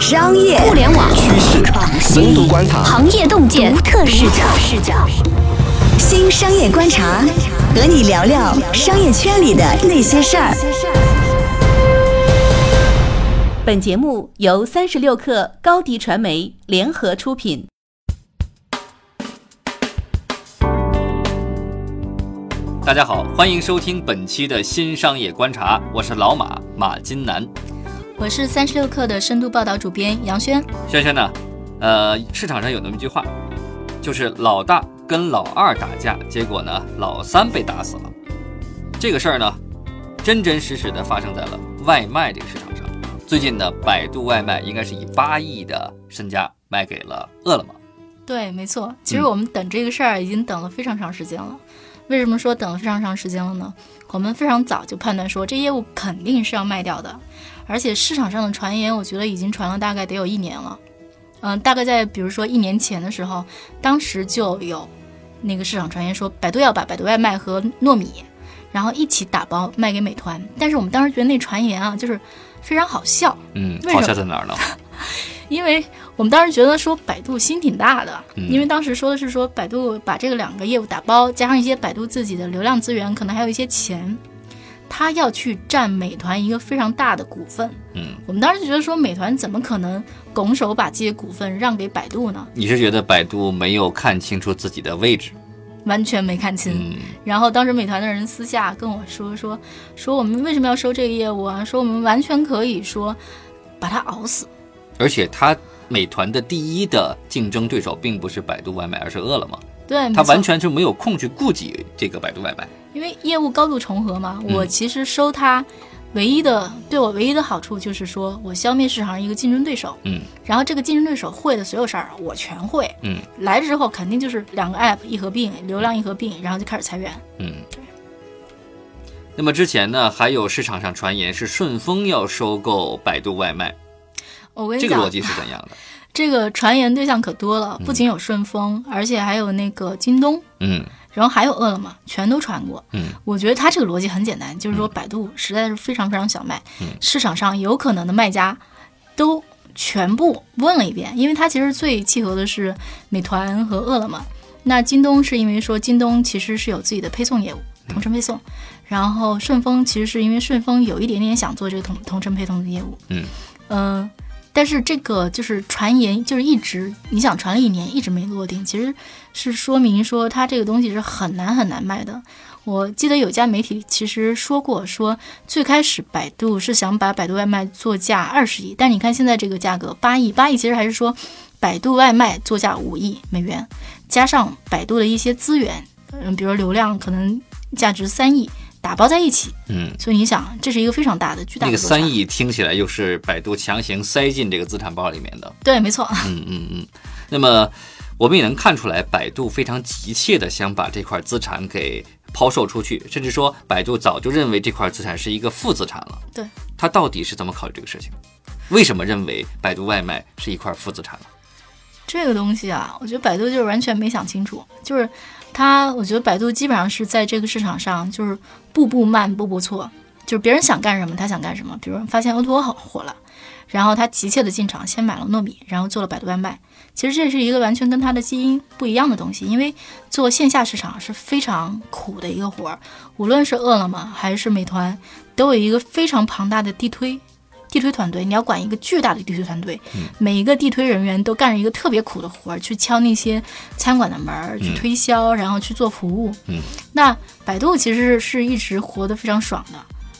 商业互联网趋势、深度观察、行业洞见独特视角。视角。新商业观察，和你聊聊商业圈里的那些事儿。本节目由三十六克高低传媒联合出品。大家好，欢迎收听本期的新商业观察，我是老马马金南。我是三十六氪的深度报道主编杨轩。轩轩呢？呃，市场上有那么一句话，就是老大跟老二打架，结果呢，老三被打死了。这个事儿呢，真真实实的发生在了外卖这个市场上。最近呢，百度外卖应该是以八亿的身价卖给了饿了么。对，没错。其实我们等这个事儿已经等了非常长时间了。为什么说等了非常长时间了呢？我们非常早就判断说这业务肯定是要卖掉的，而且市场上的传言，我觉得已经传了大概得有一年了。嗯，大概在比如说一年前的时候，当时就有那个市场传言说百度要把百度外卖和糯米，然后一起打包卖给美团。但是我们当时觉得那传言啊，就是非常好笑。嗯，好笑在哪儿呢？因为我们当时觉得说百度心挺大的，因为当时说的是说百度把这个两个业务打包，加上一些百度自己的流量资源，可能还有一些钱，他要去占美团一个非常大的股份。嗯，我们当时就觉得说美团怎么可能拱手把这些股份让给百度呢？你是觉得百度没有看清楚自己的位置？完全没看清。然后当时美团的人私下跟我说说说我们为什么要收这个业务啊？说我们完全可以说把它熬死。而且他美团的第一的竞争对手并不是百度外卖，而是饿了么。对，他完全就没有空去顾及这个百度外卖，因为业务高度重合嘛。我其实收他，唯一的对我唯一的好处就是说我消灭市场上一个竞争对手。嗯。然后这个竞争对手会的所有事儿我全会。嗯。来之后肯定就是两个 app 一合并，流量一合并，然后就开始裁员。嗯。对。那么之前呢，还有市场上传言是顺丰要收购百度外卖。我跟你讲，这个逻辑是怎样的？这个传言对象可多了，不仅有顺丰，而且还有那个京东，嗯，然后还有饿了么，全都传过。嗯，我觉得他这个逻辑很简单，就是说百度实在是非常非常小卖，市场上有可能的卖家都全部问了一遍，因为他其实最契合的是美团和饿了么。那京东是因为说京东其实是有自己的配送业务，同城配送，然后顺丰其实是因为顺丰有一点点想做这个同同城配送的业务，嗯，呃。但是这个就是传言，就是一直你想传了一年，一直没落定，其实是说明说它这个东西是很难很难卖的。我记得有家媒体其实说过，说最开始百度是想把百度外卖作价二十亿，但你看现在这个价格八亿，八亿其实还是说百度外卖作价五亿美元，加上百度的一些资源，嗯，比如流量可能价值三亿。打包在一起，嗯，所以你想，这是一个非常大的、巨大的。那个三亿听起来又是百度强行塞进这个资产包里面的。对，没错。嗯嗯嗯。那么我们也能看出来，百度非常急切的想把这块资产给抛售出去，甚至说百度早就认为这块资产是一个负资产了。对。他到底是怎么考虑这个事情？为什么认为百度外卖是一块负资产了？这个东西啊，我觉得百度就是完全没想清楚，就是。他，我觉得百度基本上是在这个市场上，就是步步慢，步步错，就是别人想干什么，他想干什么。比如发现 O2O 好火了，然后他急切的进场，先买了糯米，然后做了百度外卖。其实这是一个完全跟他的基因不一样的东西，因为做线下市场是非常苦的一个活儿，无论是饿了么还是美团，都有一个非常庞大的地推。地推团队，你要管一个巨大的地推团队，每一个地推人员都干着一个特别苦的活儿，去敲那些餐馆的门儿，去推销，然后去做服务。嗯，那百度其实是一直活得非常爽的，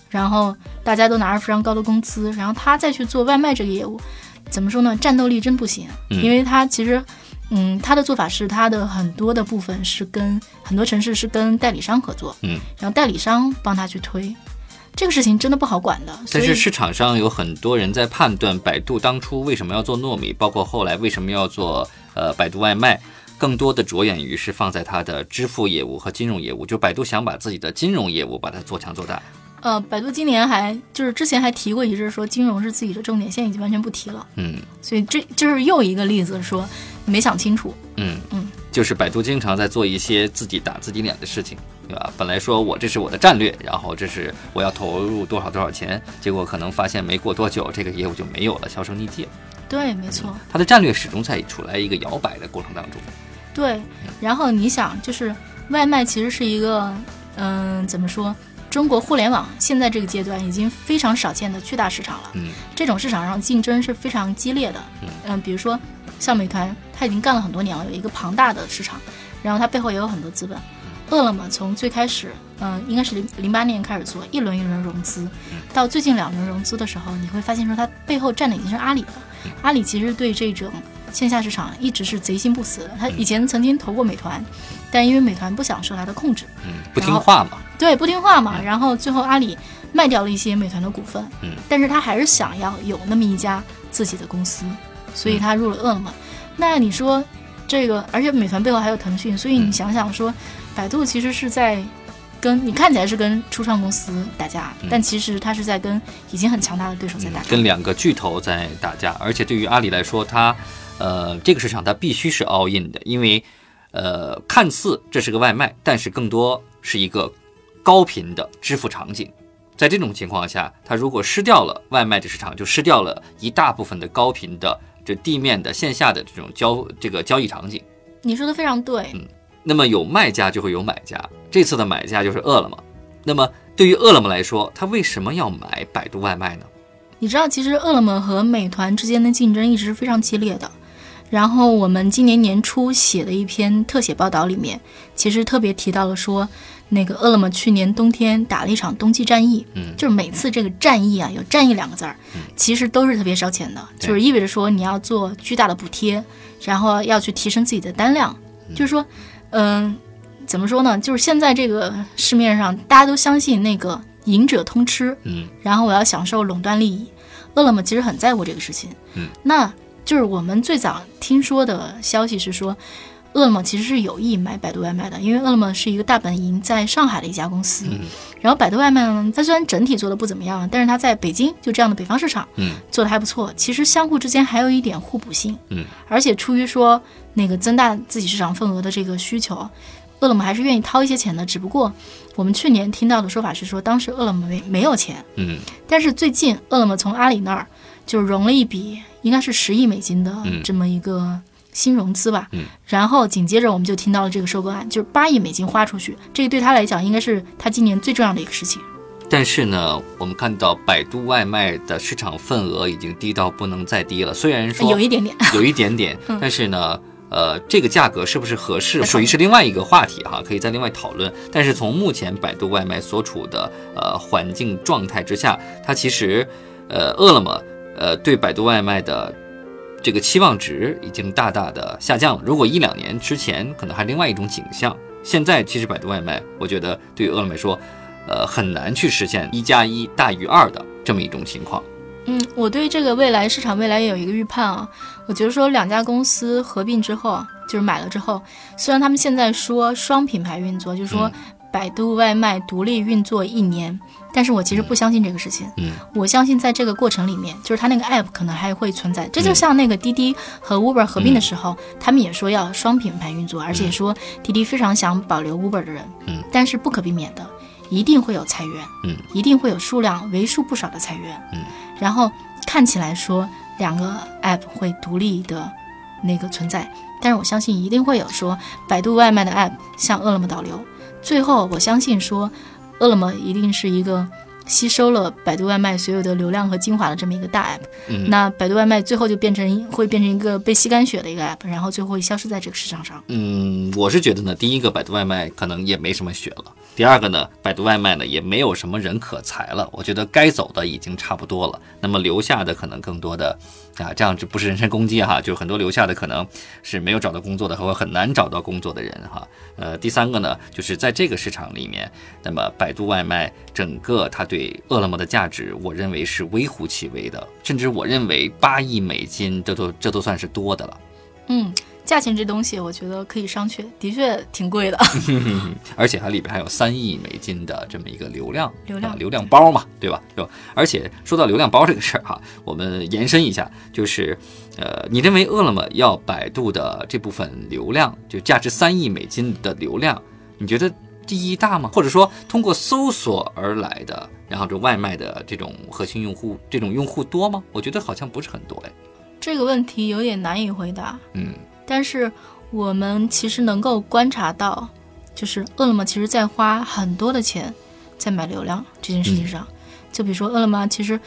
然后大家都拿着非常高的工资，然后他再去做外卖这个业务，怎么说呢？战斗力真不行，因为他其实，嗯，他的做法是他的很多的部分是跟很多城市是跟代理商合作，嗯，然后代理商帮他去推。这个事情真的不好管的，但是市场上有很多人在判断百度当初为什么要做糯米，包括后来为什么要做呃百度外卖，更多的着眼于是放在它的支付业务和金融业务，就百度想把自己的金融业务把它做强做大。呃，百度今年还就是之前还提过一阵说金融是自己的重点，现在已经完全不提了。嗯，所以这就是又一个例子，说没想清楚。嗯嗯，就是百度经常在做一些自己打自己脸的事情。对吧？本来说我这是我的战略，然后这是我要投入多少多少钱，结果可能发现没过多久，这个业务就没有了，销声匿迹。对，没错。它的战略始终在处在一个摇摆的过程当中。对，然后你想，就是外卖其实是一个，嗯，怎么说？中国互联网现在这个阶段已经非常少见的巨大市场了。嗯，这种市场上竞争是非常激烈的。嗯，比如说像美团，它已经干了很多年了，有一个庞大的市场，然后它背后也有很多资本。饿了么从最开始，嗯，应该是零零八年开始做一轮一轮融资，到最近两轮融资的时候，你会发现说它背后站的已经是阿里了。阿里其实对这种线下市场一直是贼心不死的。他以前曾经投过美团，但因为美团不想受它的控制，嗯，不听话嘛。对，不听话嘛。然后最后阿里卖掉了一些美团的股份，嗯，但是他还是想要有那么一家自己的公司，所以他入了饿了么。那你说这个，而且美团背后还有腾讯，所以你想想说，百度其实是在跟你看起来是跟初创公司打架，但其实他是在跟已经很强大的对手在打架，跟两个巨头在打架。而且对于阿里来说，它呃这个市场它必须是 all in 的，因为呃看似这是个外卖，但是更多是一个。高频的支付场景，在这种情况下，它如果失掉了外卖的市场，就失掉了一大部分的高频的这地面的线下的这种交这个交易场景。你说的非常对。嗯，那么有卖家就会有买家，这次的买家就是饿了么。那么对于饿了么来说，他为什么要买百度外卖呢？你知道，其实饿了么和美团之间的竞争一直是非常激烈的。然后我们今年年初写的一篇特写报道里面，其实特别提到了说。那个饿了么去年冬天打了一场冬季战役，嗯，就是每次这个战役啊，有战役两个字儿，其实都是特别烧钱的，就是意味着说你要做巨大的补贴，然后要去提升自己的单量，就是说，嗯，怎么说呢？就是现在这个市面上大家都相信那个赢者通吃，嗯，然后我要享受垄断利益，饿了么其实很在乎这个事情，嗯，那就是我们最早听说的消息是说。饿了么其实是有意买百度外卖的，因为饿了么是一个大本营在上海的一家公司。然后百度外卖呢，它虽然整体做的不怎么样，但是它在北京就这样的北方市场，嗯，做的还不错。其实相互之间还有一点互补性，嗯，而且出于说那个增大自己市场份额的这个需求，饿了么还是愿意掏一些钱的。只不过我们去年听到的说法是说，当时饿了么没没有钱，嗯，但是最近饿了么从阿里那儿就融了一笔，应该是十亿美金的这么一个。新融资吧，嗯，然后紧接着我们就听到了这个收购案，就是八亿美金花出去，这个对他来讲应该是他今年最重要的一个事情。但是呢，我们看到百度外卖的市场份额已经低到不能再低了，虽然说有一点点，有一点点，但是呢，呃，这个价格是不是合适，属于是另外一个话题哈，可以在另外讨论。但是从目前百度外卖所处的呃环境状态之下，它其实，呃，饿了么，呃，对百度外卖的。这个期望值已经大大的下降了。如果一两年之前可能还另外一种景象，现在其实百度外卖，我觉得对于饿了么来说，呃，很难去实现一加一大于二的这么一种情况。嗯，我对这个未来市场未来也有一个预判啊。我觉得说两家公司合并之后，就是买了之后，虽然他们现在说双品牌运作，就是说百度外卖独立运作一年。但是我其实不相信这个事情，嗯，我相信在这个过程里面，就是它那个 app 可能还会存在。这就像那个滴滴和 Uber 合并的时候，他们也说要双品牌运作，而且说滴滴非常想保留 Uber 的人，嗯，但是不可避免的，一定会有裁员，嗯，一定会有数量为数不少的裁员，嗯，然后看起来说两个 app 会独立的那个存在，但是我相信一定会有说百度外卖的 app 向饿了么导流，最后我相信说。饿了么一定是一个吸收了百度外卖所有的流量和精华的这么一个大 app，嗯，那百度外卖最后就变成会变成一个被吸干血的一个 app，然后最后会消失在这个市场上。嗯，我是觉得呢，第一个百度外卖可能也没什么血了，第二个呢，百度外卖呢也没有什么人可裁了，我觉得该走的已经差不多了，那么留下的可能更多的。啊，这样这不是人身攻击哈，就很多留下的可能是没有找到工作的，和很难找到工作的人哈。呃，第三个呢，就是在这个市场里面，那么百度外卖整个它对饿了么的价值，我认为是微乎其微的，甚至我认为八亿美金，这都这都算是多的了。嗯。价钱这东西，我觉得可以商榷，的确挺贵的。而且它里边还有三亿美金的这么一个流量，流量流量包嘛，对吧？就而且说到流量包这个事儿哈，我们延伸一下，就是呃，你认为饿了么要百度的这部分流量，就价值三亿美金的流量，你觉得第一大吗？或者说通过搜索而来的，然后这外卖的这种核心用户，这种用户多吗？我觉得好像不是很多哎。这个问题有点难以回答。嗯，但是我们其实能够观察到，就是饿了么其实在花很多的钱在买流量这件事情上。就比如说饿了么，其实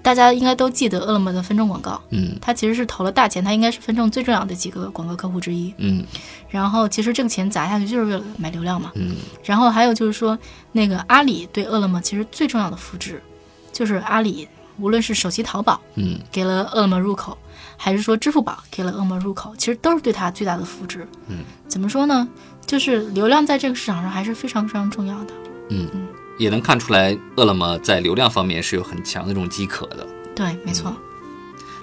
大家应该都记得饿了么的分众广告。嗯它其实是投了大钱，它应该是分众最重要的几个广告客户之一。嗯然后其实这个钱砸下去就是为了买流量嘛。嗯然后还有就是说，那个阿里对饿了么其实最重要的复制，就是阿里无论是手机淘宝嗯给了饿了么入口，还是说支付宝给了饿了么入口，其实都是对它最大的扶植。嗯，怎么说呢？就是流量在这个市场上还是非常非常重要的。嗯，也能看出来，饿了么在流量方面是有很强的这种饥渴的。对，没错。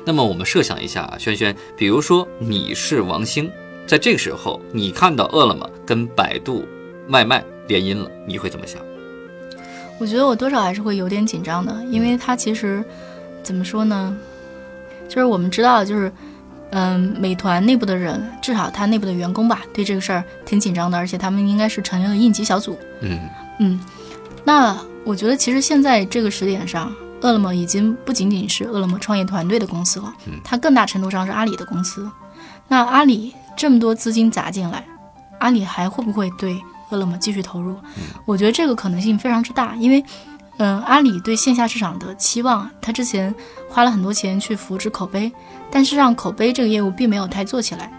那么我们设想一下啊，轩轩，比如说你是王兴，在这个时候你看到饿了么跟百度外卖联姻了，你会怎么想？我觉得我多少还是会有点紧张的，因为它其实怎么说呢？就是我们知道，就是嗯，美团内部的人，至少他内部的员工吧，对这个事儿挺紧张的，而且他们应该是成立了应急小组。嗯嗯，那我觉得其实现在这个时点上，饿了么已经不仅仅是饿了么创业团队的公司了，嗯它更大程度上是阿里的公司。那阿里这么多资金砸进来，阿里还会不会对饿了么继续投入？我觉得这个可能性非常之大，因为，嗯、阿里对线下市场的期望，他之前花了很多钱去扶持口碑，但是让口碑这个业务并没有太做起来。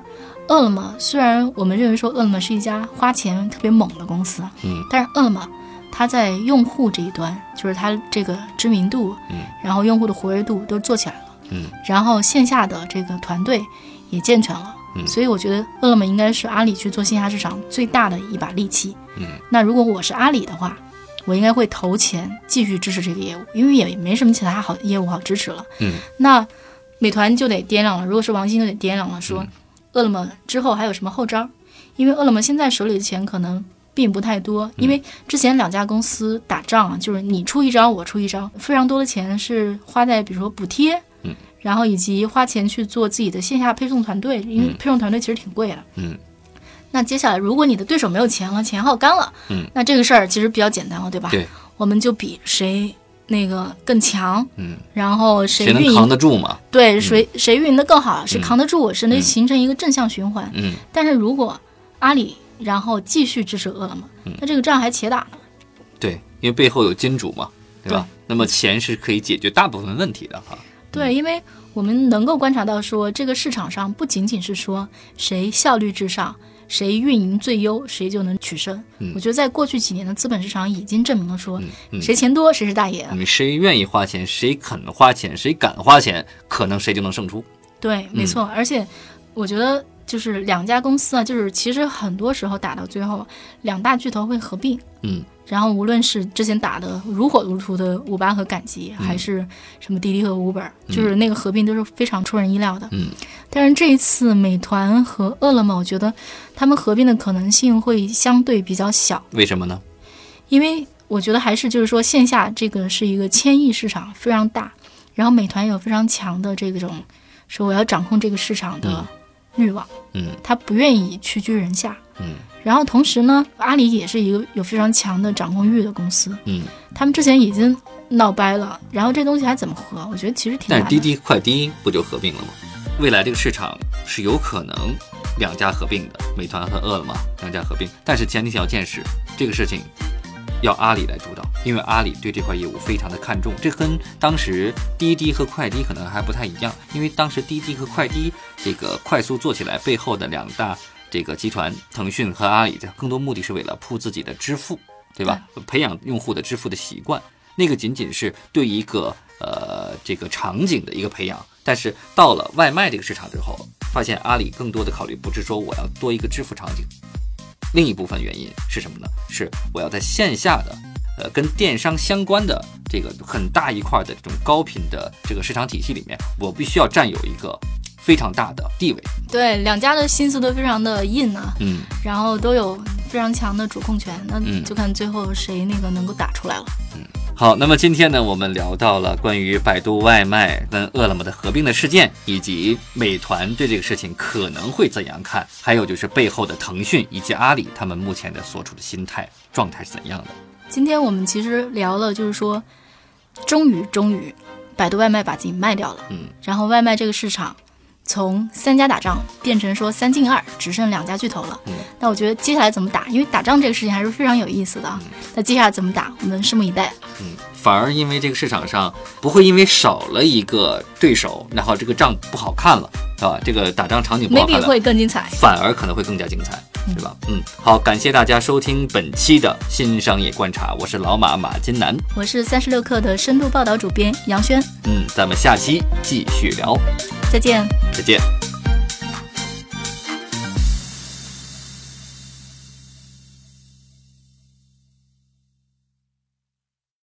饿了么虽然我们认为说饿了么是一家花钱特别猛的公司，嗯。但是饿了么它在用户这一端，就是它这个知名度，嗯。然后用户的活跃度都做起来了，嗯。然后线下的这个团队也健全了，嗯。所以我觉得饿了么应该是阿里去做线下市场最大的一把利器。嗯。那如果我是阿里的话，我应该会投钱继续支持这个业务，因为也没什么其他好业务好支持了。嗯那美团就得掂量了，如果是王兴就得掂量了，说、嗯饿了么之后还有什么后招？因为饿了么现在手里的钱可能并不太多，因为之前两家公司打仗啊，就是你出一招我出一招，非常多的钱是花在比如说补贴，嗯，然后以及花钱去做自己的线下配送团队，因为嗯配送团队其实挺贵的。嗯那接下来，如果你的对手没有钱了，钱耗干了，嗯，那这个事儿其实比较简单了，对吧？对，我们就比谁那个更强，嗯，然后谁谁能扛运营得住嘛？对谁谁运营的更好，谁嗯扛得住，谁能嗯形成一个正向循环。嗯但是如果阿里然后继续支持饿了么，嗯那这个仗还且打呢。对，因为背后有金主嘛，对吧？那么钱是可以解决大部分问题的哈。对，因为我们能够观察到说，这个市场上不仅仅是说谁效率至上，谁运营最优，谁就能取胜。嗯我觉得在过去几年的资本市场已经证明了说，谁钱多谁是大爷。你谁愿意花钱，谁肯花钱，谁敢花钱，可能谁就能胜出。对，没错。而且我觉得就是两家公司啊，就是其实很多时候打到最后，两大巨头会合并。嗯然后无论是之前打的如火如荼的五八和赶集，嗯还是什么滴滴和 Uber，、就是那个合并都是非常出人意料的。嗯但是这一次美团和饿了么，我觉得他们合并的可能性会相对比较小，为什么呢？因为我觉得还是就是说线下这个是一个千亿市场，非常大，然后美团有非常强的这种说我要掌控这个市场的欲望，嗯他不愿意屈居人下。嗯然后同时呢，阿里也是一个有非常强的掌控欲的公司，嗯。他们之前已经闹掰了，然后这东西还怎么合？我觉得其实挺难的。但是滴滴、快滴不就合并了吗？未来这个市场是有可能两家合并的，美团和饿了么两家合并，但是前提条件是这个事情要阿里来主导，因为阿里对这块业务非常的看重。这跟当时滴滴和快滴可能还不太一样，因为当时滴滴和快滴这个快速做起来背后的两大这个集团，腾讯和阿里，的更多目的是为了铺自己的支付，对吧？培养用户的支付的习惯。那个仅仅是对一个呃这个场景的一个培养，但是到了外卖这个市场之后，发现阿里更多的考虑不是说我要多一个支付场景，另一部分原因是什么呢？是我要在线下的呃跟电商相关的这个很大一块的这种高频的这个市场体系里面，我必须要占有一个非常大的地位。对两家的心思都非常的硬啊，嗯然后都有非常强的主控权，那嗯就看最后谁那个能够打出来了。好，那么今天呢，我们聊到了关于百度外卖跟饿了么的合并的事件，以及美团对这个事情可能会怎样看，还有就是背后的腾讯以及阿里他们目前的所处的心态状态是怎样的。今天我们其实聊了，就是说，终于终于，百度外卖把自己卖掉了，嗯，然后外卖这个市场从三家打仗变成说三进二，只剩两家巨头了。嗯那我觉得接下来怎么打？因为打仗这个事情还是非常有意思的嗯。那接下来怎么打？我们拭目以待。嗯，反而因为这个市场上不会因为少了一个对手，然后这个仗不好看了，是吧？这个打仗场景不好看 maybe 了，会更精彩。反而可能会更加精彩，对吧？嗯，好，感谢大家收听本期的新商业观察，我是老马马金南，我是三十六氪的深度报道主编杨轩，嗯，咱们下期继续聊，再见。再见。